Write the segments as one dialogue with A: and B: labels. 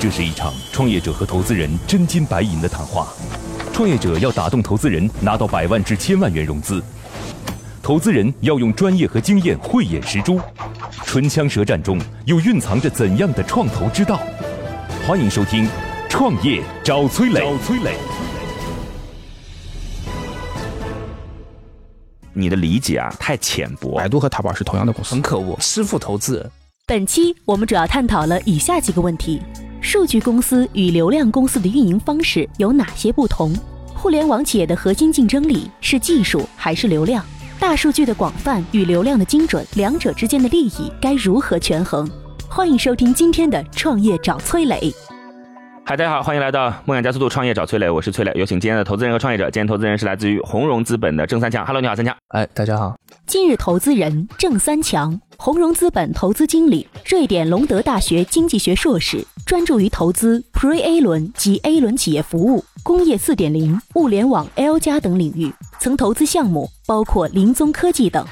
A: 这是一场创业者和投资人真金白银的谈话。创业者要打动投资人，拿到百万至千万元融资；投资人要用专业和经验慧眼识珠。唇枪舌战中，又蕴藏着怎样的创投之道？欢迎收听《创业找崔磊》。找崔磊。
B: 你的理解啊，太浅薄。
C: 百度和淘宝是同样的公司，
D: 很可恶，师傅投资。
E: 本期我们主要探讨了以下几个问题。数据公司与流量公司的运营方式有哪些不同？互联网企业的核心竞争力是技术还是流量？大数据的广泛与流量的精准，两者之间的利益该如何权衡？欢迎收听今天的创业找崔磊。
B: 嗨，大家好，欢迎来到梦想加速度创业找崔磊，我是崔磊，有请今天的投资人和创业者。今天投资人是来自于红融资本的郑三强。Hello，你好，三强。
D: 哎，大家好。
E: 今日投资人郑三强，红融资本投资经理，瑞典隆德大学经济学硕士。专注于投资 Pre-A 轮及 A 轮企业服务、工业四点零、物联网 L 加等领域，曾投资项目包括林宗科技等。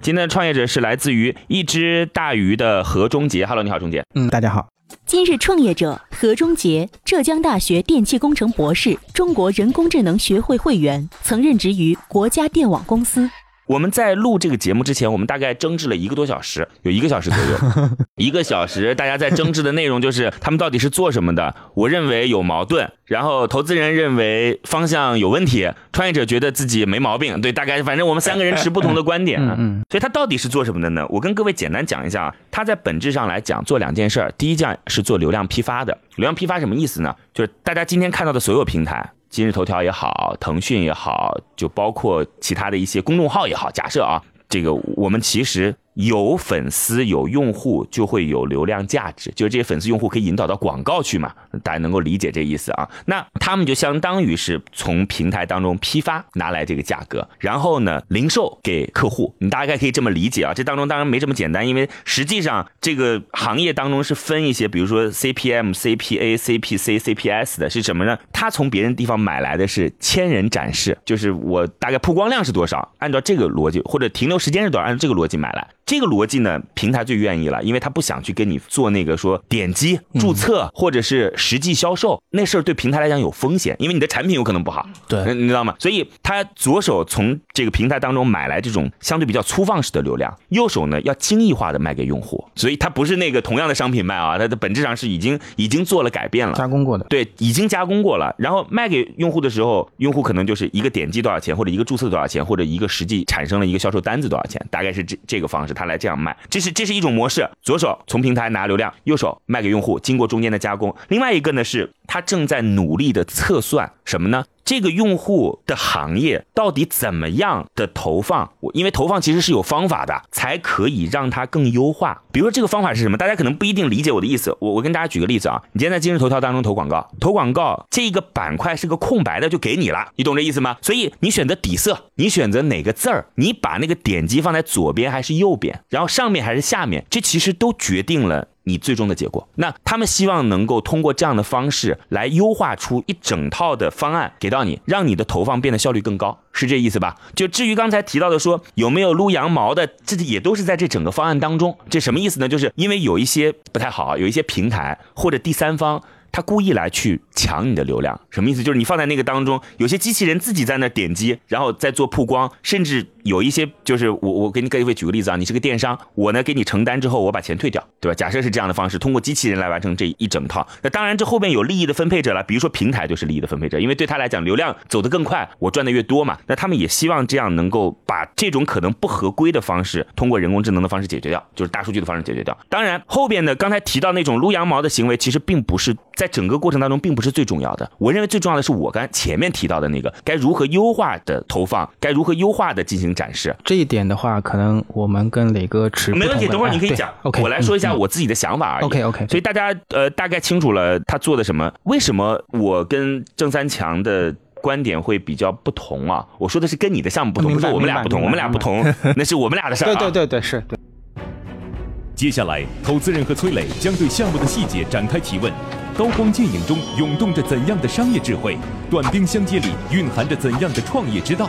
B: 今天的创业者是来自于一只大鱼的何忠杰。Hello，你好，忠杰。
C: 嗯，大家好。
E: 今日创业者何忠杰，浙江大学电气工程博士，中国人工智能学会会员，曾任职于国家电网公司。
B: 我们在录这个节目之前，我们大概争执了一个多小时，有一个小时左右，一个小时，大家在争执的内容就是他们到底是做什么的。我认为有矛盾，然后投资人认为方向有问题，创业者觉得自己没毛病。对，大概反正我们三个人持不同的观点。嗯，所以他到底是做什么的呢？我跟各位简单讲一下啊，他在本质上来讲做两件事儿，第一件是做流量批发的。流量批发什么意思呢？就是大家今天看到的所有平台。今日头条也好，腾讯也好，就包括其他的一些公众号也好，假设啊，这个我们其实。有粉丝有用户就会有流量价值，就是这些粉丝用户可以引导到广告去嘛，大家能够理解这意思啊？那他们就相当于是从平台当中批发拿来这个价格，然后呢零售给客户，你大概可以这么理解啊。这当中当然没这么简单，因为实际上这个行业当中是分一些，比如说 CPM、CPA、CPC、CPS 的是什么呢？他从别人地方买来的是千人展示，就是我大概曝光量是多少，按照这个逻辑或者停留时间是多少，按照这个逻辑买来。这个逻辑呢，平台最愿意了，因为他不想去跟你做那个说点击注册或者是实际销售那事儿，对平台来讲有风险，因为你的产品有可能不好，
D: 对，
B: 你知道吗？所以他左手从这个平台当中买来这种相对比较粗放式的流量，右手呢要精益化的卖给用户，所以它不是那个同样的商品卖啊，它的本质上是已经已经做了改变了，
C: 加工过的，
B: 对，已经加工过了，然后卖给用户的时候，用户可能就是一个点击多少钱，或者一个注册多少钱，或者一个实际产生了一个销售单子多少钱，大概是这这个方式。他来这样卖，这是这是一种模式。左手从平台拿流量，右手卖给用户，经过中间的加工。另外一个呢，是他正在努力的测算什么呢？这个用户的行业到底怎么样的投放？我因为投放其实是有方法的，才可以让它更优化。比如说这个方法是什么？大家可能不一定理解我的意思。我我跟大家举个例子啊，你今天在今日头条当中投广告，投广告这个板块是个空白的，就给你了，你懂这意思吗？所以你选择底色，你选择哪个字儿，你把那个点击放在左边还是右边，然后上面还是下面，这其实都决定了。你最终的结果，那他们希望能够通过这样的方式来优化出一整套的方案给到你，让你的投放变得效率更高，是这意思吧？就至于刚才提到的说有没有撸羊毛的，这也都是在这整个方案当中。这什么意思呢？就是因为有一些不太好，有一些平台或者第三方。他故意来去抢你的流量，什么意思？就是你放在那个当中，有些机器人自己在那点击，然后再做曝光，甚至有一些就是我我给你各位举个例子啊，你是个电商，我呢给你承单之后，我把钱退掉，对吧？假设是这样的方式，通过机器人来完成这一整套。那当然，这后边有利益的分配者了，比如说平台就是利益的分配者，因为对他来讲，流量走得更快，我赚的越多嘛。那他们也希望这样能够把这种可能不合规的方式，通过人工智能的方式解决掉，就是大数据的方式解决掉。当然，后边呢，刚才提到那种撸羊毛的行为，其实并不是在整个过程当中。并不是最重要的，我认为最重要的是我刚前面提到的那个该如何优化的投放，该如何优化的进行展示。
C: 这一点的话，可能我们跟磊哥持
B: 没问题。等会儿你可以讲
C: ，OK，
B: 我来说一下我自己的想法而已。
C: OK OK，
B: 所以大家呃大概清楚了他做的什么，为什么我跟郑三强的观点会比较不同啊？我说的是跟你的项目不同，不是我们俩不同，我们俩不同，那是我们俩的事儿。
C: 对对对对，是对。
A: 接下来，投资人和崔磊将对项目的细节展开提问。刀光剑影中涌动着怎样的商业智慧？短兵相接里蕴含着怎样的创业之道？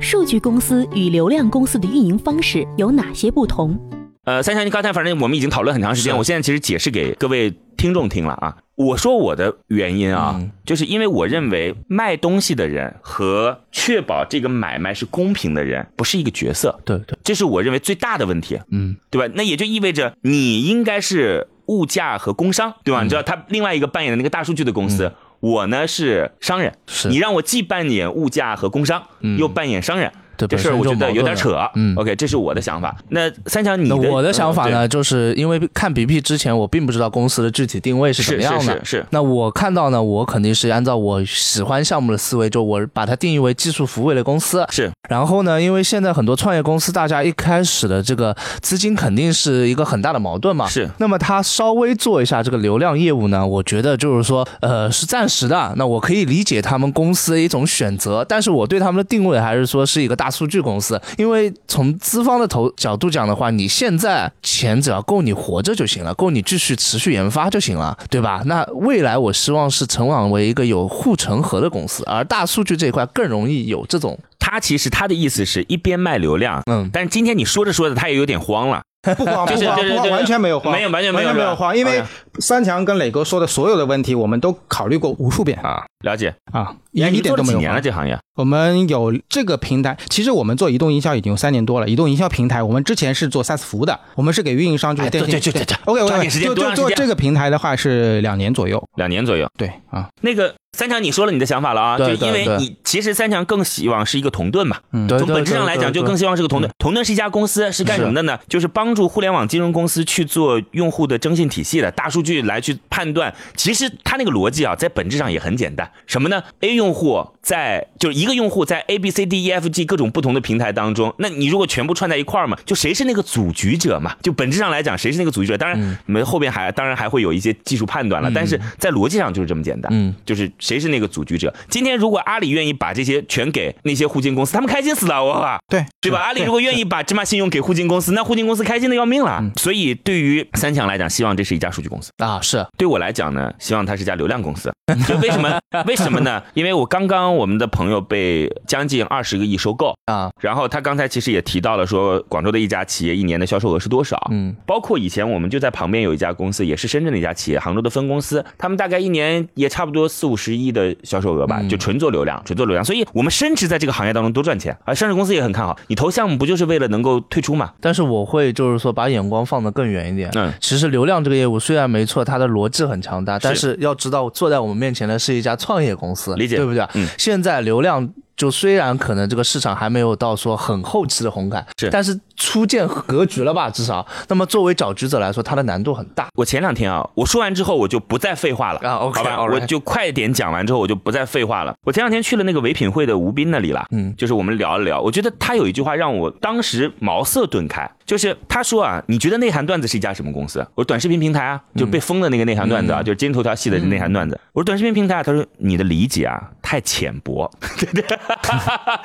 E: 数据公司与流量公司的运营方式有哪些不同？
B: 呃，三强，你刚才反正我们已经讨论很长时间，我现在其实解释给各位听众听了啊。我说我的原因啊，就是因为我认为卖东西的人和确保这个买卖是公平的人不是一个角色，
C: 对对，
B: 这是我认为最大的问题，
C: 嗯，
B: 对吧？那也就意味着你应该是物价和工商，对吧？你知道他另外一个扮演的那个大数据的公司，我呢是商人，
C: 是
B: 你让我既扮演物价和工商，又扮演商人。这事儿我觉得有点扯，
C: 嗯
B: ，OK，这是我的想法。那三强，你的
C: 我的想法呢，就是因为看 BP 之前，我并不知道公司的具体定位是什么样
B: 的。是是。
C: 那我看到呢，我肯定是按照我喜欢项目的思维，就我把它定义为技术服务类公司。
B: 是。
C: 然后呢，因为现在很多创业公司，大家一开始的这个资金肯定是一个很大的矛盾嘛。
B: 是。
C: 那么他稍微做一下这个流量业务呢，我觉得就是说，呃，是暂时的。那我可以理解他们公司的一种选择，但是我对他们的定位还是说是一个大数据公司。因为从资方的头角度讲的话，你现在钱只要够你活着就行了，够你继续持续研发就行了，对吧？那未来我希望是成长为一个有护城河的公司，而大数据这一块更容易有这种。
B: 他其实他的意思是一边卖流量，嗯，但是今天你说着说着他也有点慌了。
F: 不慌不慌不慌，完全没有慌，
B: 没有完全
F: 没有没有慌，因为三强跟磊哥说的所有的问题，我们都考虑过无数遍
B: 啊，了解
F: 啊，一一点都没有。
B: 几年了这行业？
F: 我们有这个平台，其实我们做移动营销已经有三年多了。移动营销平台，我们之前是做 SaaS 服务的，我们是给运营商就是
B: 对对对对
F: ，OK
B: OK，
F: 就就做这个平台的话是两年左右，
B: 两年左右，
F: 对啊，
B: 那个。三强，你说了你的想法了啊？就因为你其实三强更希望是一个同盾嘛。从本质上来讲，就更希望是个同盾。同盾是一家公司，是干什么的呢？就是帮助互联网金融公司去做用户的征信体系的大数据来去判断。其实它那个逻辑啊，在本质上也很简单。什么呢？A 用户在就是一个用户在 A B C D E F G 各种不同的平台当中，那你如果全部串在一块儿嘛，就谁是那个组局者嘛？就本质上来讲，谁是那个组局者？当然，我们后边还当然还会有一些技术判断了，但是在逻辑上就是这么简单。嗯，就是谁是那个组局者。今天如果阿里愿意把这些全给那些互金公司，他们开心死了，我靠！
F: 对
B: 对吧？阿里如果愿意把芝麻信用给互金公司，那互金公司开心的要命了。所以对于三强来讲，希望这是一家数据公司
C: 啊。是
B: 对我来讲呢，希望它是家流量公司。就为什么？为什么呢？因为我刚刚我们的朋友被将近二十个亿收购啊，然后他刚才其实也提到了说，广州的一家企业一年的销售额是多少？嗯，包括以前我们就在旁边有一家公司，也是深圳的一家企业，杭州的分公司，他们大概一年也差不多四五十亿的销售额吧，就纯做流量，纯做流量。所以我们深知在这个行业当中多赚钱，而上市公司也很看好。你投项目不就是为了能够退出嘛？
C: 但是我会就是说把眼光放得更远一点。嗯，其实流量这个业务虽然没错，它的逻辑很强大，但是要知道坐在我们面前的是一家创业公司，
B: 理解
C: 对不对？嗯，现在流量。就虽然可能这个市场还没有到说很后期的红海，
B: 是，
C: 但是初见格局了吧？至少，那么作为找职者来说，它的难度很大。
B: 我前两天啊，我说完之后我就不再废话了
C: 啊，OK，
B: 好吧，我就快点讲完之后我就不再废话了。我前两天去了那个唯品会的吴斌那里了，嗯，就是我们聊了聊，我觉得他有一句话让我当时茅塞顿开，就是他说啊，你觉得内涵段子是一家什么公司？我说短视频平台啊，就被封的那个内涵段子啊，就是今日头条系的内涵段子。我说短视频平台啊，他说你的理解啊太浅薄，对对。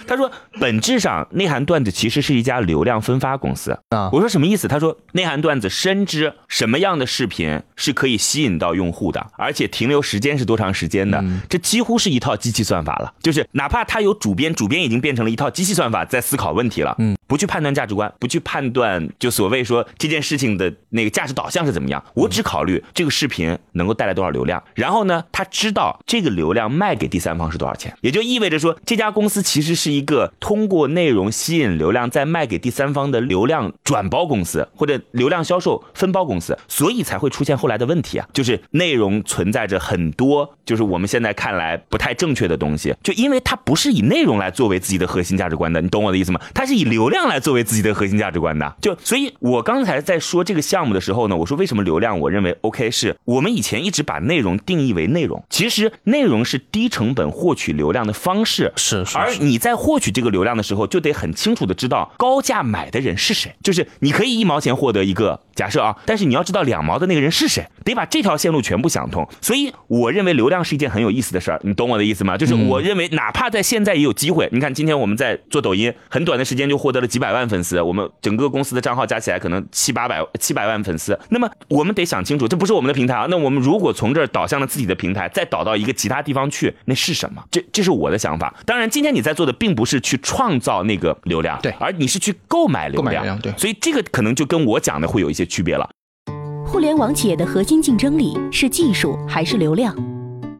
B: 他说，本质上内涵段子其实是一家流量分发公司啊。我说什么意思？他说内涵段子深知什么样的视频是可以吸引到用户的，而且停留时间是多长时间的，这几乎是一套机器算法了。就是哪怕他有主编，主编已经变成了一套机器算法在思考问题了。嗯，不去判断价值观，不去判断就所谓说这件事情的那个价值导向是怎么样，我只考虑这个视频能够带来多少流量。然后呢，他知道这个流量卖给第三方是多少钱，也就意味着说这家公司其实是。一个通过内容吸引流量再卖给第三方的流量转包公司或者流量销售分包公司，所以才会出现后来的问题啊，就是内容存在着很多就是我们现在看来不太正确的东西，就因为它不是以内容来作为自己的核心价值观的，你懂我的意思吗？它是以流量来作为自己的核心价值观的，就所以，我刚才在说这个项目的时候呢，我说为什么流量我认为 OK，是我们以前一直把内容定义为内容，其实内容是低成本获取流量的方式，
C: 是，
B: 而你在。获取这个流量的时候，就得很清楚的知道高价买的人是谁，就是你可以一毛钱获得一个假设啊，但是你要知道两毛的那个人是谁，得把这条线路全部想通。所以我认为流量是一件很有意思的事儿，你懂我的意思吗？就是我认为哪怕在现在也有机会，你看今天我们在做抖音，很短的时间就获得了几百万粉丝，我们整个公司的账号加起来可能七八百七百万粉丝。那么我们得想清楚，这不是我们的平台啊。那我们如果从这儿导向了自己的平台，再导到一个其他地方去，那是什么？这这是我的想法。当然，今天你在做的并不是去创造那个流量，
F: 对
B: 而你是去购买流
F: 购买流量对
B: 所以这个可能就跟我讲的会有一些区别了。
E: 互联网企业的核心竞争力是技术还是流量？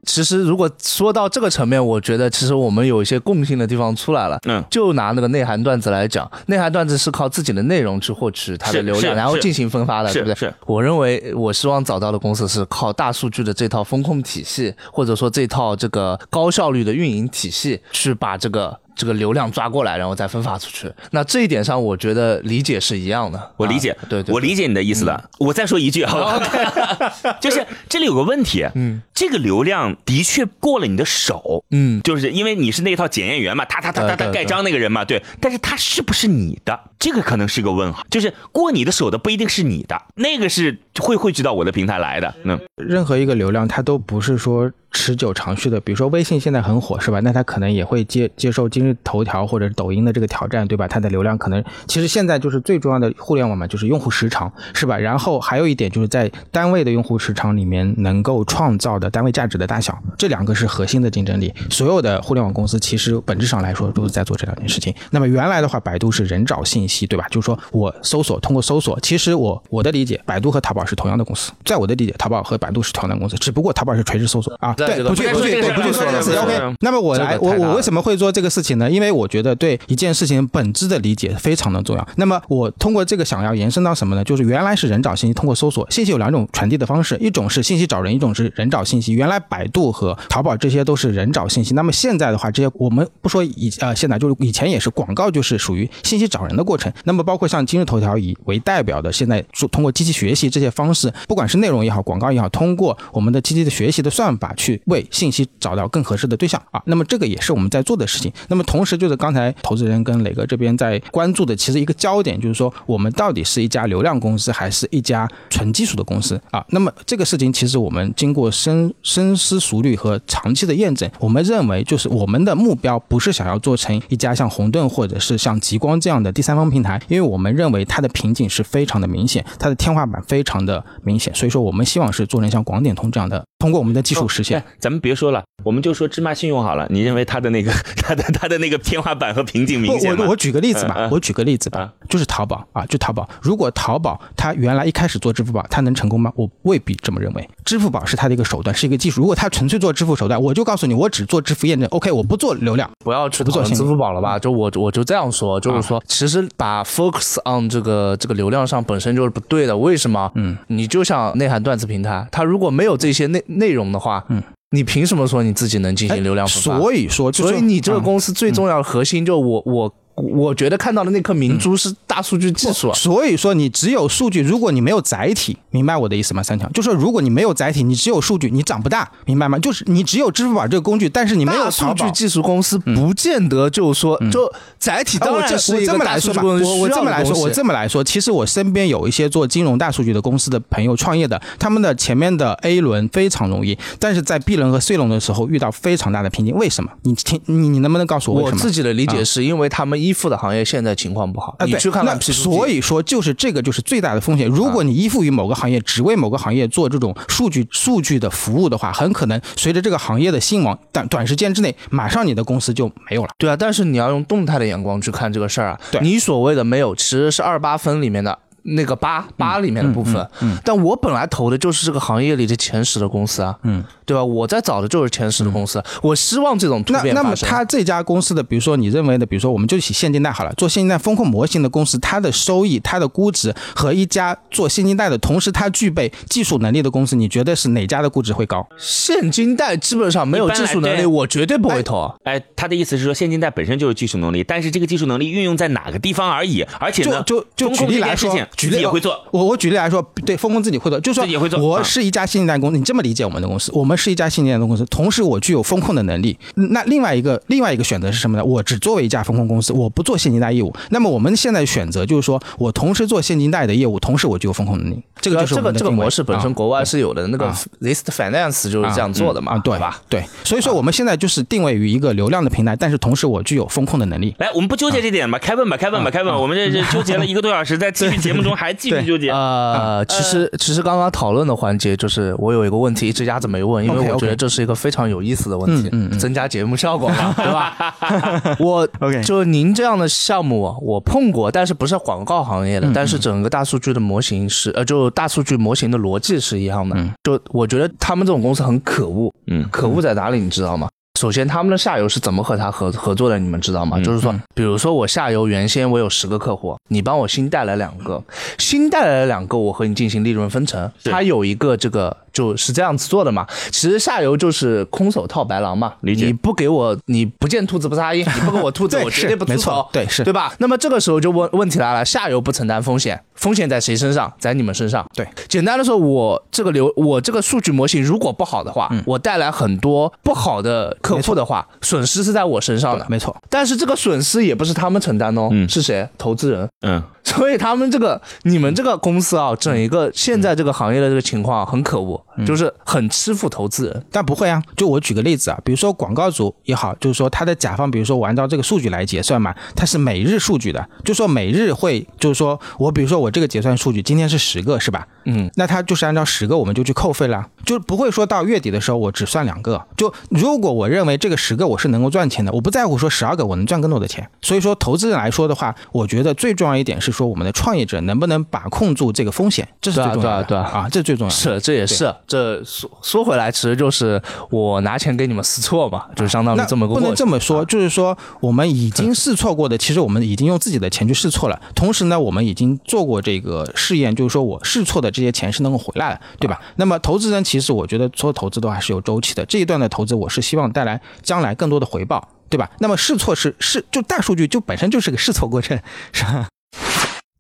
C: 其实如果说到这个层面，我觉得其实我们有一些共性的地方出来了。
B: 嗯
C: 就拿那个内涵段子来讲，内涵段子是靠自己的内容去获取它的流量，然后进行分发的，
B: 是
C: 对不对？
B: 是
C: 我认为我希望找到的公司是靠大数据的这套风控体系，或者说这套这个高效率的运营体系，去把这个这个流量抓过来，然后再分发出去。那这一点上，我觉得理解是一样的。
B: 我理解，
C: 啊对对，
B: 我理解你的意思了。我再说一句 好吧，就是这里有个问题，嗯，这个流量的确过了你的手，
C: 嗯，
B: 就是因为你是那套检验员嘛，他他他他他盖章那个人嘛，对，但是他是不是你的，这个可能是个问号，就是过你的手的不一定是你的，那个是会汇聚到我的平台来的，嗯，
F: 任何一个流量，它都不是说持久长续的。比如说微信现在很火，是吧？那它可能也会接接受今日头条或者抖音的这个挑战，对吧？它的流量可能其实现在就是最重要的互联网嘛，就是用户时长，是吧？然后还有一点就是在单位的用户时长里面能够创造的单位价值的大小，这两个是核心的竞争力。所有的互联网公司其实本质上来说都是在做这两件事情。那么原来的话，百度是人找信息，对吧？就是说我搜索通过搜索，其实我我的理解，百度和淘宝是同样的公司，在我的理解，淘宝和百度是同样的公司，只不过淘宝是垂直搜索啊。对，不去
B: 不
F: 不去不去说这个事
B: 嗯
F: OK
B: 嗯。
F: 那么我来，我我为什么会做这个事情呢？因为我觉得对一件事情本质的理解非常的重要。那么我通过这个想要延伸到什么呢？就是原来是人找信息，通过搜索，信息有两种传递的方式，一种是信息找人，一种是人找信息。原来百度和淘宝这些都是人找信息，那么现在的话，这些我们不说以呃现在就是以前也是广告，就是属于信息找人的过程。那么包括像今日头条以为代表的，现在说通过机器学习这些方式，不管是内容也好，广告也好，通过我们的机器的学习的算法去为信息找到更合适的对象啊。那么这个也是我们在做的事情。那么同时就是刚才投资人跟磊哥这边在关注的，其实一个焦点就是说，我们到底是一家流量公司还是一家纯技术的公司啊？那么这个事情其实我们经过深深思熟虑和长期的验证，我们认为就是我们的目标不是想要做成一家像红盾或者是像极光这样的第三方平台，因为我们认为它的瓶颈是非常的明显，它的天花板非常的明显，所以说我们希望是做成像广点通这样的，通过我们的技术实现。
B: 哎咱们别说了，我们就说芝麻信用好了。你认为它的那个 它的它的那个天花板和瓶颈明显吗
F: 我我？举个例子吧，我举个例子吧，
B: 啊
F: 就是淘宝啊，就淘宝。如果淘宝它原来一开始做支付宝，它能成功吗？我未必这么认为。支付宝是它的一个手段，是一个技术。如果它纯粹做支付手段，我就告诉你，我只做支付验证，OK，我不做流量。
C: 不要去
F: 不做
C: 支付宝了吧？就我我就这样说，就是说，其实把 focus on 这个这个流量上本身就是不对的。为什么？
F: 嗯，
C: 你就像内涵段子平台，它如果没有这些内内容的话，
F: 嗯，
C: 你凭什么说你自己能进行流量分发？
F: 所以说，
C: 所以你这个
F: 嗯
C: 公司最重要的核心，就我我我觉得看到的那颗明珠是大数据技术啊。
F: 所以说，你只有数据，如果你没有载体，明白我的意思吗？三强就是说，如果你没有载体，你只有数据，你长不大，明白吗？就是你只有支付宝这个工具，但是你没有
C: 数。据技术公司不见得就是说，就载体当然是一个
F: 这么来说吧，
C: 大数据公司
F: 我我这么来说，我这么来说，其实我身边有一些做金融大数据的公司的朋友创业的，他们的前面的 A 轮非常容易，但是在 B 轮和 C 轮的时候遇到非常大的瓶颈。为什么？你听，你你能不能告诉我为什么？
C: 我自己的理解
F: 啊
C: 是因为他们依附的行业现在情况不好，
F: 啊，对，
C: 你去看看
F: 那
C: P
F: 所以说，就是这个就是最大的风险。如果你依附于某个行业，只为某个行业做这种数据数据的服务的话，很可能随着这个行业的兴亡，短短时间之内，马上你的公司就没有了。
C: 对啊，但是你要用动态的眼光去看这个事儿啊。
F: 对
C: 你所谓的没有，其实是二八分里面的。那个八八里面的部分，嗯，但我本来投的就是这个行业里的前十的公司啊，
F: 嗯，
C: 对吧？我在找的就是前十的公司，我希望这种突
F: 那那么。他这家公司的，比如说你认为的，比如说我们就起现金贷好了，做现金贷风控模型的公司，它的收益、它的估值和一家做现金贷的同时它具备技术能力的公司，你觉得是哪家的估值会高？
C: 现金贷基本上没有技术能力，我绝对不会投。
B: 哎，他的意思是说，现金贷本身就是技术能力，但是这个技术能力运用在哪个地方而已。而且呢，
F: 就就就举例来说举例
B: 也会做。
F: 我我举例来说，对，风控自己会做，就是说
B: 也会做啊
F: 我是一家信贷公司，你这么理解我们的公司，我们是一家信贷公司，同时我具有风控的能力。那另外一个另外一个选择是什么呢？我只作为一家风控公司，我不做现金贷业务。那么我们现在选择就是说我同时做现金贷的业务，同时我具有风控能力。这个就是
C: 这个这个
F: 我们的定位
C: 模式本身
F: 啊
C: 国外是有的，那个
F: 啊
C: List Finance 就是这样做的嘛，
F: 啊，对
C: 吧？？
F: 对，所以说我们现在就是定位于一个流量的平台，但是同时我具有风控的能力。
B: 来，我们不纠结这点吧，开问吧，开问吧，开问。我们这这纠结了一个多小时，在继续节目中还继续纠结。
C: 呃，其实其实刚刚讨论的环节就是我有一个问题一直压着没问，因为我觉得这是一个非常有意思的问题，
F: 嗯嗯嗯
C: 增加节目效果嘛，对吧？我
F: OK
C: 就您这样的项目啊我碰过，但是不是广告行业的，但是整个大数据的模型是呃，就大数据模型的逻辑是一样的。就我觉得他们这种公司很可恶，
B: 嗯
C: 可恶在哪里你知道吗？首先，他们的下游是怎么和他合合作的？你们知道吗？就是说，比如说我下游原先我有十个客户，你帮我新带来两个，新带来了两个，我和你进行利润分成。它有一个这个就是这样子做的嘛。其实下游就是空手套白狼嘛，
B: 理解
C: 你不给我，你不见兔子不撒鹰，你不给我兔子，我绝对不出手，
F: 对是
C: 对吧？那么这个时候就问问题来了，下游不承担风险，风险在谁身上？在你们身上。
F: 对，
C: 简单的说，我这个流，我这个数据模型如果不好的话，
F: 嗯
C: 我带来很多不好的客户的话，损失是在我身上的。
F: 没错，
C: 但是这个损失也不是他们承担哦，
B: 嗯
C: 是谁？投资人。
B: 嗯，
C: 所以他们这个你们这个公司啊，整一个现在这个行业的这个情况啊很可恶，就是很吃负投资人。
F: 但不会啊。就我举个例子啊，比如说广告主也好，就是说他的甲方，比如说我按照这个数据来结算嘛，它是每日数据的，就说每日会，就是说我比如说我这个结算数据今天是十个是吧？
C: 嗯，
F: 那他就是按照十个我们就去扣费了，就不会说到月底的时候我只算两个。就如果我认为这个十个我是能够赚钱的，我不在乎说十二个我能赚更多的钱。所以说投资人来说的话，我觉得最重要一点是说我们的创业者能不能把控住这个风险，这是最重要的
C: 对啊对
F: 啊，这是最重要的。
C: 是，这也是这说说回来，其实就是我拿钱给你们试错嘛，就相当于这么个
F: 不能。这么说，就是说我们已经试错过的，其实我们已经用自己的钱去试错了。同时呢，我们已经做过这个试验，就是说我试错的这些钱是能够回来的，对吧？那么投资人其实我觉得所有投资都还是有周期的，这一段的投资我是希望带来将来更多的回报。对吧？那么试错是是就大数据就本身就是个试错过程，是吧？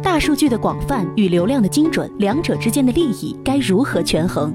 E: 大数据的广泛与流量的精准，两者之间的利益该如何权衡？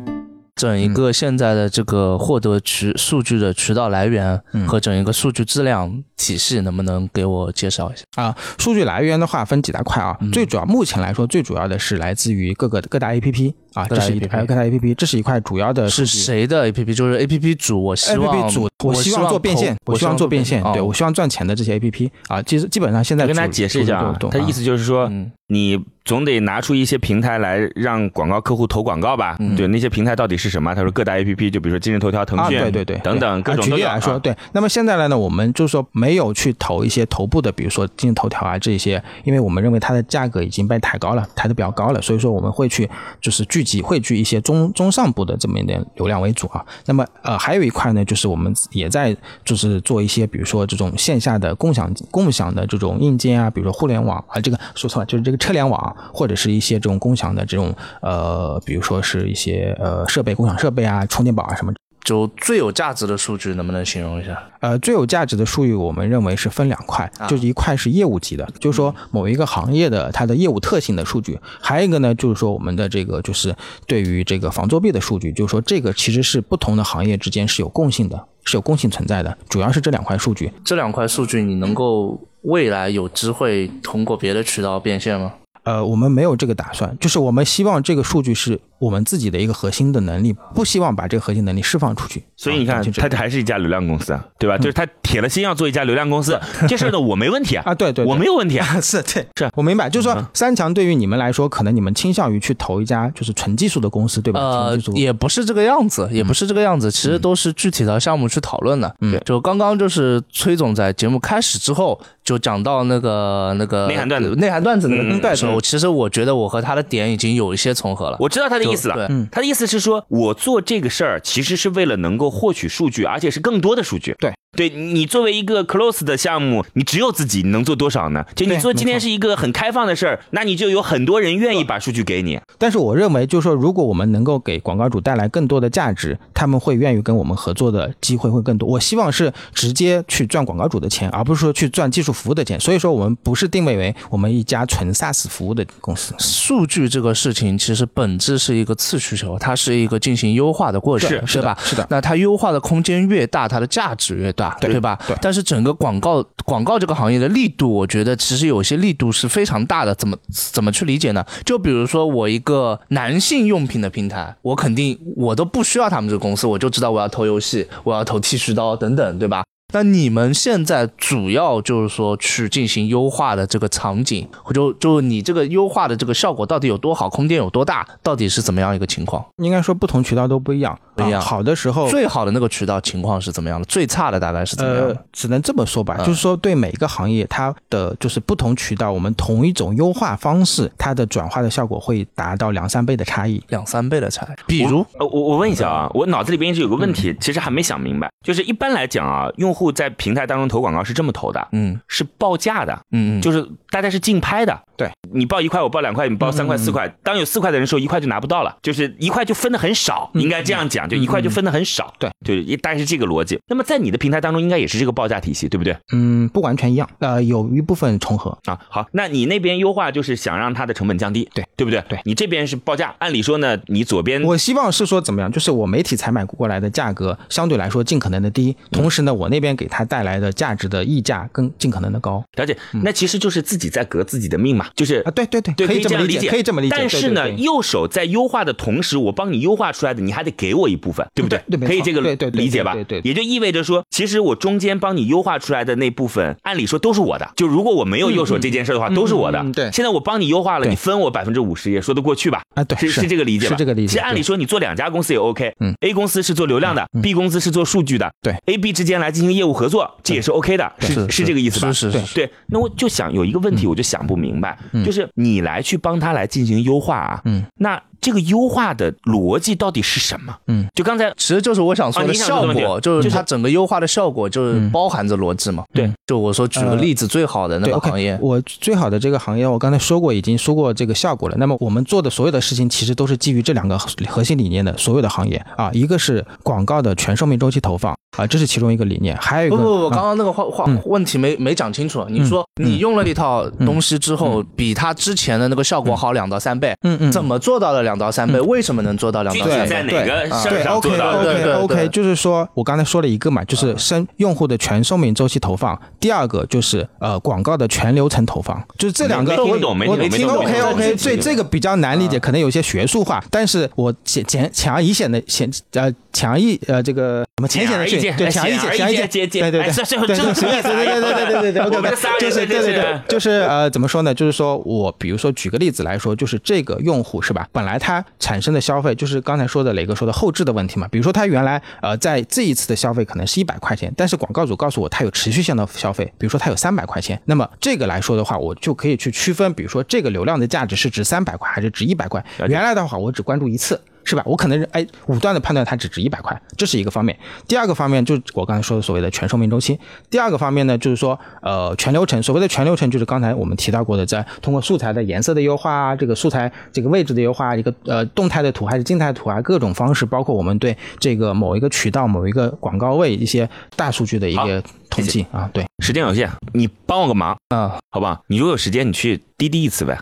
C: 整一个现在的这个获得渠数据的渠道来源
F: 嗯
C: 和整一个数据质量体系，能不能给我介绍一下？
F: 啊，数据来源的话分几大块啊，
C: 嗯
F: 最主要目前来说最主要的是来自于各个各大 APP 啊，这是一有各大 APP，这是一块主要的
C: 是谁的 APP？就是 APP 主，我希望
F: APP 主，我希望做变现，我希望做变现，对
C: 哦
F: 我希望赚钱的这些 APP 啊，其实基本上现在
B: 跟大家解释一下啊，他意思就是说，
C: 嗯
B: 你总得拿出一些平台来让广告客户投广告吧？
C: 嗯
B: 对，那些平台到底是什么？他说各大 APP，就比如说今日头条、腾
F: 啊，
B: 讯，
F: 对对对，
B: 等等各种都有
F: 举例来说，
B: 啊
F: 对。那么现在来呢，我们就是说没有去投一些头部的，比如说今日头条啊这些，因为我们认为它的价格已经被抬高了，抬得比较高了，所以说我们会去就是聚集汇聚一些中中上部的这么一点流量为主啊。那么呃，还有一块呢，就是我们也在就是做一些，比如说这种线下的共享共享的这种硬件啊，比如说互联网啊，这个说错了，就是这个车联网，或者是一些这种共享的这种呃，比如说是一些呃设备共享设备啊，充电宝啊什么。
C: 就最有价值的数据，能不能形容一下？
F: 呃，最有价值的数据，我们认为是分两块，
C: 啊
F: 就是一块是业务级的，就是说某一个行业的它的业务特性的数据，还有一个呢，就是说我们的这个就是对于这个防作弊的数据，就是说这个其实是不同的行业之间是有共性的，是有共性存在的，主要是这两块数据。
C: 这两块数据，你能够未来有机会通过别的渠道变现吗？
F: 呃，我们没有这个打算，就是我们希望这个数据是我们自己的一个核心的能力，不希望把这个核心能力释放出去。
B: 所以你看，它还是一家流量公司啊，对吧？就是他铁了心要做一家流量公司，这事儿呢，我没问题啊。
F: 啊，对对，
B: 我没有问题啊。
F: 是对，
B: 是
F: 我明白。就是说，三强对于你们来说，可能你们倾向于去投一家就是纯技术的公司，对吧？
C: 呃，也不是这个样子，也不是这个样子，其实都是具体的项目去讨论的。嗯，就刚刚就是崔总在节目开始之后就讲到那个那个
B: 内涵段子，
C: 内涵段子那个段子，其实我觉得我和他的点已经有一些重合了。
B: 我知道他的意思了，
C: 对，
B: 他的意思是说我做这个事儿其实是为了能够获取数据，而且是更多的数据。
F: 对。
B: 对你作为一个 close 的项目，你只有自己你能做多少呢？就你做今天是一个很开放的事儿，那你就有很多人愿意把数据给你。
F: 但是我认为，就是说，如果我们能够给广告主带来更多的价值，他们会愿意跟我们合作的机会会更多。我希望是直接去赚广告主的钱，而不是说去赚技术服务的钱。所以说，我们不是定位为我们一家纯 SaaS 服务的公司。
C: 数据这个事情其实本质是一个次需求，它是一个进行优化的过程，
F: 是
C: 吧？
F: 是的。
C: 那它优化的空间越大，它的价值越大，对吧？
F: 对。
C: 但是整个广告广告这个行业的力度，我觉得其实有些力度是非常大的。怎么怎么去理解呢？就比如说我一个男性用品的平台，我肯定我都不需要他们这个公司，我就知道我要投游戏，我要投剃须刀等等，对吧？那你们现在主要就是说去进行优化的这个场景，就就你这个优化的这个效果到底有多好，空间有多大，到底是怎么样一个情况？
F: 应该说不同渠道都不一样，
C: 不一样。
F: 好的时候，
C: 最好的那个渠道情况是怎么样的？最差的大概是怎么样的？
F: 只能这么说吧，就是说对每一个行业，它的就是不同渠道，我们同一种优化方式，它的转化的效果会达到两三倍的差异，
C: 两三倍的差异。比如，
B: 呃，我我问一下啊，我脑子里边一直有个问题，其实还没想明白，就是一般来讲啊，用户。在平台当中投广告是这么投的，
C: 嗯，
B: 是报价的，
C: 嗯嗯，
B: 就是大家是竞拍的，
F: 对
B: 你报一块，我报两块，你报三块四块，当有四块的人时候，一块就拿不到了，就是一块就分的很少，应该这样讲，就一块就分的很少，
F: 对，
B: 就大概是这个逻辑。那么在你的平台当中，应该也是这个报价体系，对不对？
F: 嗯，不完全一样，呃，有一部分重合
B: 啊。好，那你那边优化就是想让它的成本降低，
F: 对，
B: 对不对？
F: 对
B: 你这边是报价，按理说呢，你左边
F: 我希望是说怎么样，就是我媒体采买过来的价格相对来说尽可能的低，同时呢，我那边给他带来的。价值的溢价更尽可能的高，
B: 了解，那其实就是自己在革自己的命嘛，就是
F: 啊，对对对，
B: 可
F: 以这么理解，可以这么理解。
B: 但是呢，右手在优化的同时，我帮你优化出来的，你还得给我一部分，对不对？
F: 对，
B: 可以这个理解吧？
F: 对对，
B: 也就意味着说，其实我中间帮你优化出来的那部分，按理说都是我的。就如果我没有右手这件事的话，都是我的。
F: 对，
B: 现在我帮你优化了，你分我百分之五十也说得过去吧？
F: 啊，对，
B: 是是这个理解，
F: 是这个理解。
B: 其实按理说你做两家公司也 OK，嗯，A 公司是做流量的，B 公司是做数据的，
F: 对
B: ，A、B 之间来进行业务合作，这也是 OK 的，是。是这个意思吧？
C: 是是
B: 是，对。那我就想有一个问题，我就想不明白，就是你来去帮他来进行优化啊，
F: 嗯，
B: 那。这个优化的逻辑到底是什么？
F: 嗯，
B: 就刚才
C: 其实就是我想说的效果，就是它整个优化的效果就是包含着逻辑嘛。
B: 对，
C: 就我说举个例子，最好的那个行业，
F: 我最好的这个行业，我刚才说过，已经说过这个效果了。那么我们做的所有的事情，其实都是基于这两个核心理念的。所有的行业。啊，一个是广告的全寿命周期投放啊，这是其中一个理念。还有一个
C: 不不不，刚刚那个话话问题没没讲清楚。你说你用了一套东西之后，比它之前的那个效果好两到三倍，
F: 嗯嗯，
C: 怎么做到了两到三倍？为什么？能做到两到三
B: 在哪个事儿上
F: 做
B: 到？
F: 对对 OK，就是说我刚才说了一个嘛，就是生用户的全寿命周期投放。第二个就是呃广告的全流程投放，就是这两个
B: 我懂没
F: 我
B: 听
F: OK OK，所以这个比较难理解，可能有些学术化，但是我简简浅而易显的显呃浅而易呃这个什么浅显的去对浅而易
B: 简
F: 浅而易
B: 简对
F: 对对对对
B: 对对对
F: 对对对对对，OK，就是对对对，就是呃怎么说呢？就是说我比如说举个例子来说，就是这个用户是吧？本来它产生的消费就是刚才。说的磊哥说的后置的问题嘛，比如说他原来呃在这一次的消费可能是一百块钱，但是广告主告诉我他有持续性的消费，比如说他有三百块钱，那么这个来说的话，我就可以去区分，比如说这个流量的价值是值三百块还是值一百块。原来的话我只关注一次。是吧？我可能哎武断的判断它只值一百块，这是一个方面。第二个方面就是我刚才说的所谓的全寿命周期。第二个方面呢，就是说呃全流程。所谓的全流程就是刚才我们提到过的，在通过素材的颜色的优化啊，这个素材这个位置的优化，一个呃动态的图还是静态图啊，各种方式，包括我们对这个某一个渠道、某一个广告位一些大数据的一个统计啊。对，
B: 时间有限，你帮我个忙
C: 啊，
B: 好吧？你如果有时间，你去滴滴一次呗。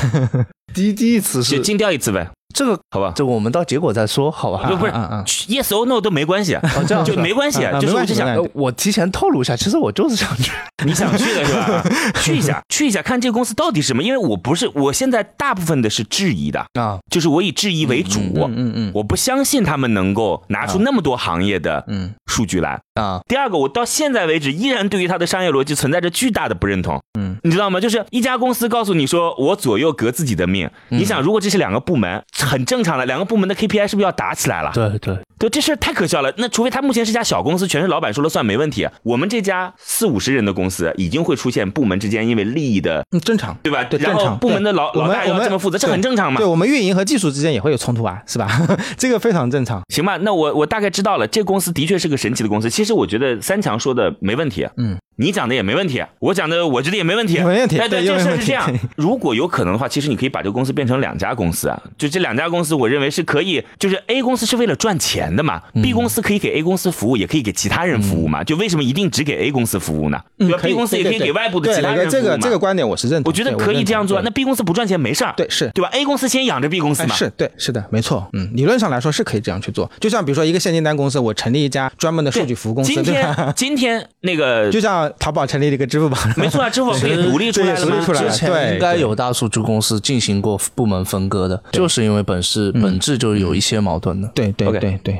C: 滴滴一次是
B: 尽调一次呗。
C: 这个
B: 好吧？
C: 这我们到结果再说，好吧？
B: 不不是 yes or no 都没关系，
C: 这样
B: 就没关系
F: 啊，
B: 就是我就想
C: 我提前透露一下，其实我就是想去。
B: 你想去的是吧？去一下，去一下，看这个公司到底是什么。因为我不是，我现在大部分的是质疑的，
C: 啊，
B: 就是我以质疑为主。
F: 嗯嗯嗯
B: 我不相信他们能够拿出那么多行业的
F: 嗯
B: 数据来。
C: 啊，
B: 第二个，我到现在为止依然对于它的商业逻辑存在着巨大的不认同。
F: 嗯，
B: 你知道吗？就是一家公司告诉你说我左右革自己的命，你想，如果这是两个部门，很正常的，两个部门的 KPI 是不是要打起来了？
C: 对对，
B: 对，这事儿太可笑了。那除非他目前是家小公司，全是老板说了算，没问题。我们这家四五十人的公司，已经会出现部门之间因为利益的，
F: 嗯，正常。
B: 对吧？
F: 对，
B: 然后
F: 正常。
B: 部门的老老大要这么负责，这很正常嘛
F: 对，。我们运营和技术之间也会有冲突啊，是吧？这个非常正常。
B: 行吧，那我我大概知道了，这公司的确是个神奇的公司。其实我觉得三强说的没问题，
F: 嗯，
B: 你讲的也没问题，我讲的我觉得也没问题，
F: 没问题
B: 哎对，这事儿是这样，如果有可能的话，其实你可以把这个公司变成两家公司啊，就这两家公司，我认为是可以，就是 A 公司是为了赚钱的嘛、b
F: 嗯
B: 公司可以给 A 公司服务，也可以给其他人服务嘛，就为什么一定只给 A 公司服务呢？对？B 公司也可以给外部的其他人服务嘛。
F: 这个这个观点我是认同。
B: 我觉得可以这样做。那 B 公司不赚钱没事儿，
F: 对对是。
B: 对吧？A 公司先养着 B 公司
F: 哎，
B: 嘛，
F: 是对，是的，没错，嗯，理论上来说是可以这样去做。就像比如说一个现金单公司，我成立一家专门的数据服务公司，
B: 今？天 今天那个
F: 就像淘宝成立了一个支付宝，
B: 没错啊，支付宝可以独立出来了吗
F: 对独立？出来了
C: 之前
F: 对
C: 应该有大数据公司进行过部门分割的，就是因为本是本质就有一些矛盾的。
F: 对对对对。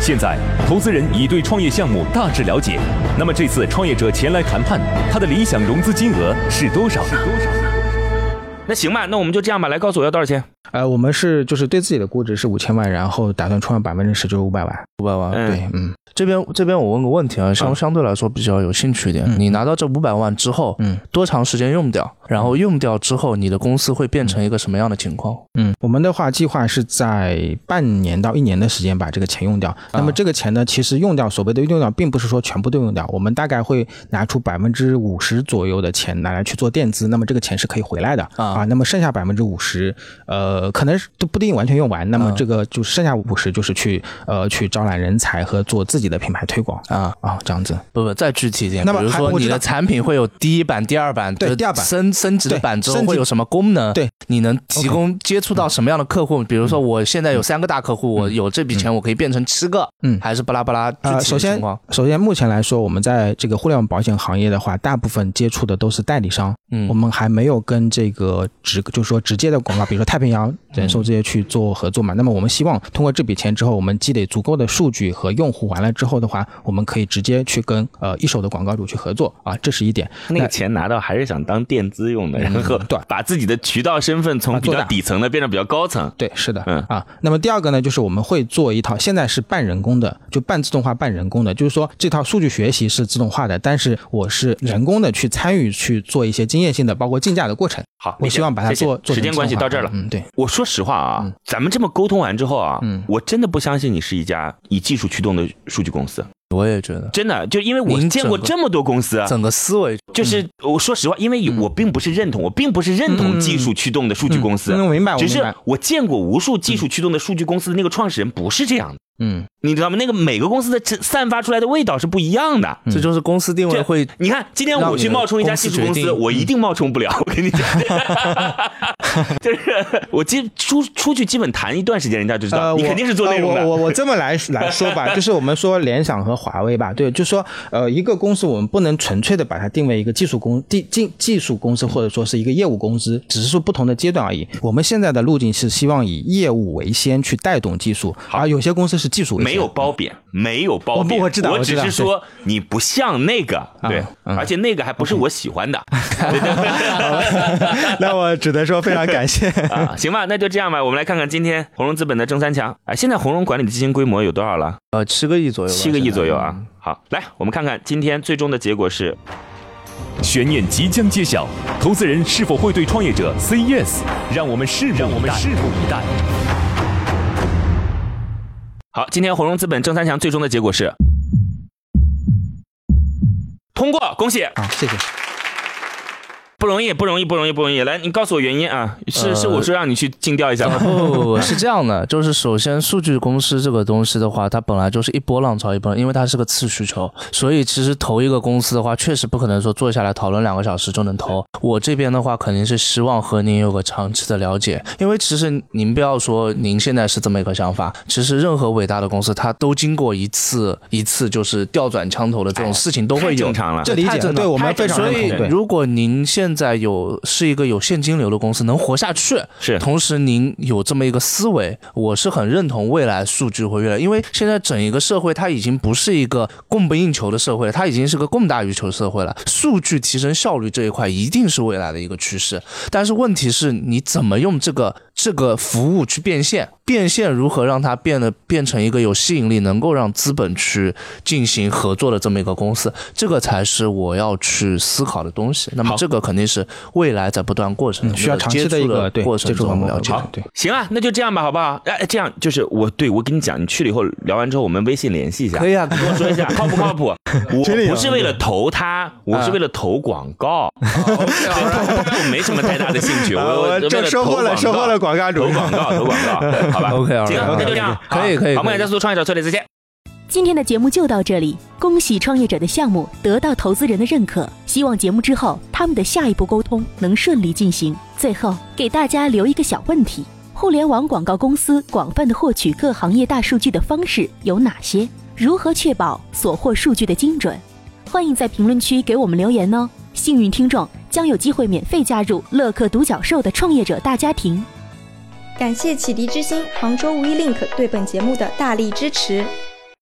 A: 现在，投资人已对创业项目大致了解。那么这次创业者前来谈判，他的理想融资金额是多少？是多少？
B: 那行吧，那我们就这样吧，来告诉我要多少钱？
F: 呃，我们是就是对自己的估值是五千万，然后打算创百分之十，就是五百万。
C: 五百万，
B: 嗯
F: 对，嗯
C: 这边这边我问个问题啊，相
B: 嗯。
C: 相对来说比较有兴趣一点。
F: 嗯。
C: 你拿到这五百万之后，
F: 嗯。
C: 多长时间用掉？然后用掉之后，你的公司会变成一个什么样的情况？
F: 嗯，我们的话计划是在半年到一年的时间把这个钱用掉。那么这个钱呢，其实用掉所谓的用掉，并不是说全部都用掉，我们大概会拿出百分之五十左右的钱拿来去做垫资，那么这个钱是可以回来的。
C: 啊。
F: 那么剩下百分之五十，呃，可能是都不一定完全用完，那么
C: 啊。
F: 这个就剩下五十就是去呃去招揽人才和做自己的品牌推广。
C: 啊。
F: 啊，这样子。
C: 不不，再具体一点，
F: 那么
C: 比如说你的产品会有第一版、第二版，
F: 对第二版。
C: 升升级的版之后会有什么功能？
F: 对，
C: 你能提供接触到什么样的客户？比如说我现在有三个大客户，我有这笔钱，我可以变成七个，
F: 嗯。
C: 还是巴拉巴拉具体
F: 呃，
C: 的
F: 首先
C: 情况？，
F: 首先目前来说，我们在这个互联网保险行业的话，大部分接触的都是代理商，
C: 嗯。
F: 我们还没有跟这个直，就是说直接的广告，比如说太平洋人寿这些去做合作嘛。那么我们希望通过这笔钱之后，我们积累足够的数据和用户，完了之后的话，我们可以直接去跟呃一手的广告主去合作啊，这是一点。
B: 那个钱拿到还是想当垫资用的，然后
F: 对
B: 把自己的渠道身份从比较底层的变成比较高层。
F: 对，是的，
B: 嗯
F: 啊，那么第二个呢，就是我们会做一套，现在是半人工的，就半自动化、半人工的，就是说这套数据学习是自动化的，但是我是人工的去参与去做一些经验性的，包括竞价的过程。
B: 好，
F: 我希望把它做做
B: 时间关系到这儿了。
F: 嗯，对，
B: 我说实话啊，
F: 嗯
B: 咱们这么沟通完之后啊，
F: 嗯
B: 我真的不相信你是一家以技术驱动的数据公司，
C: 我也觉得。
B: 真的，就因为我见过这么多公司，啊。
C: 整个思维。
B: 就是我说实话，因为我并不是认同，我并不是认同技术驱动的数据公司，
F: 明白，我
B: 只是，我见过无数技术驱动的数据公司的那个创始人不是这样的，
F: 嗯，
B: 你知道吗？那个每个公司的这散发出来的味道是不一样的。
C: 这就是公司定位
B: 这
C: 会
B: 你看，今天我去冒充一家技术公司，我一定冒充不了。我跟你讲，就是我基出出去基本谈一段时间，人家就知道
F: 呃，
B: 你肯定是做内容的。
F: 呃我我我这么来来说吧，就是我们说联想和华为吧，对，就说呃，一个公司我们不能纯粹的把它定为一个技术公技技技术公司，或者说是一个业务公司，只是说不同的阶段而已。我们现在的路径是希望以业务为先去带动技术，而有些公司是技术为先。
B: 没有褒贬，没有褒贬，
F: 我不我知道我
B: 只是说你不像那个，对，
F: 嗯。
B: 而且那个还不是我喜欢的。
F: 那我只能说非常感谢。
B: 啊。行吧，那就这样吧，我们来看看今天红荣资本的正三强啊。现在红荣管理的基金规模有多少了？
C: 呃七个亿左右吧，
B: 七个亿左右啊。好，来我们看看今天最终的结果是
A: 悬念即将揭晓，投资人是否会对创业者 say yes？让我们拭目让我们拭目以待。
B: 好，今天红荣资本正三强最终的结果是通过，恭喜，
F: 啊，谢谢。
B: 不容易，不容易，不容易，不容易。来，你告诉我原因啊？是是，我说让你去尽调一下吗？
C: 不 不不，是这样的，就是首先数据公司这个东西的话，它本来就是一波浪潮一波，因为它是个次需求，所以其实投一个公司的话，确实不可能说坐下来讨论两个小时就能投。我这边的话，肯定是希望和您有个长期的了解，因为其实您不要说您现在是这么一个想法，其实任何伟大的公司，它都经过一次一次就是调转枪头的这种事情都会有。
B: 正常了，
F: 这理解对我们非常
C: 所以如果您现在有是一个有现金流的公司，能活下去，
B: 是。
C: 同时您有这么一个思维，我是很认同未来数据会越来，因为现在整一个社会它已经不是一个供不应求的社会，它已经是个供大于求社会了。数据提升效率这一块一定是未来的一个趋势，但是问题是你怎么用这个这个服务去变现？变现如何让它变得变成一个有吸引力，能够让资本去进行合作的这么一个公司，这个才是我要去思考的东西。那么这个肯定是未来在不断过程
F: 需要长期的一个对
C: 过程中了解。
F: 好对，
B: 行啊，那就这样吧，好不好？哎，这样就是我对我跟你讲，你去了以后聊完之后，我们微信联系一下，
C: 可以啊，
B: 跟我说一下靠不靠谱。我不是为了投他，我是为了投广告，我没什么太大的兴趣。我这收获了收获了
F: 广告主
B: 投广告，投广告，好吧
C: OK，OK，
B: 行
C: ，OK，
B: 那就这样，
C: 可以可以可以
B: 梦想加速创业者策略再见。
E: 今天的节目就到这里，恭喜创业者的项目得到投资人的认可，希望节目之后他们的下一步沟通能顺利进行。最后给大家留一个小问题：互联网广告公司广泛的获取各行业大数据的方式有哪些？如何确保所获数据的精准？欢迎在评论区给我们留言哦！幸运听众将有机会免费加入乐客独角兽的创业者大家庭。
G: 感谢启迪之星、杭州无一 link 对本节目的大力支持。